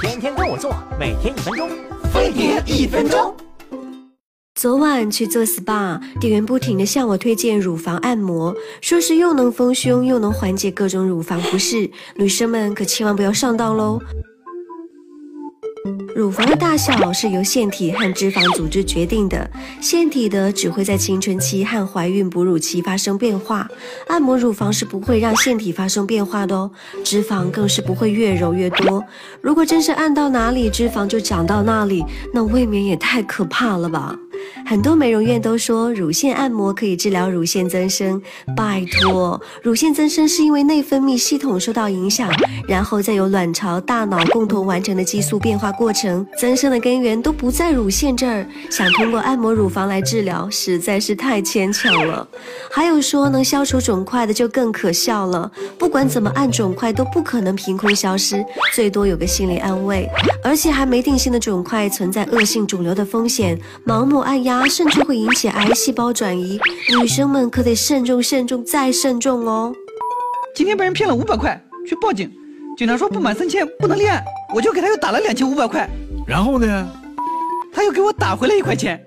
天天跟我做，每天一分钟，飞碟一分钟。昨晚去做 SPA，店员不停地向我推荐乳房按摩，说是又能丰胸又能缓解各种乳房不适，女生们可千万不要上当喽。乳房的大小是由腺体和脂肪组织决定的，腺体的只会在青春期和怀孕哺乳期发生变化，按摩乳房是不会让腺体发生变化的哦，脂肪更是不会越揉越多。如果真是按到哪里脂肪就长到那里，那未免也太可怕了吧。很多美容院都说乳腺按摩可以治疗乳腺增生，拜托，乳腺增生是因为内分泌系统受到影响，然后再由卵巢、大脑共同完成的激素变化过程，增生的根源都不在乳腺这儿，想通过按摩乳房来治疗，实在是太牵强了。还有说能消除肿块的就更可笑了，不管怎么按肿块都不可能凭空消失，最多有个心理安慰，而且还没定性的肿块存在恶性肿瘤的风险，盲目按。压甚至会引起癌细胞转移，女生们可得慎重、慎重再慎重哦。今天被人骗了五百块，去报警，警察说不满三千不能立案，我就给他又打了两千五百块，然后呢，他又给我打回来一块钱。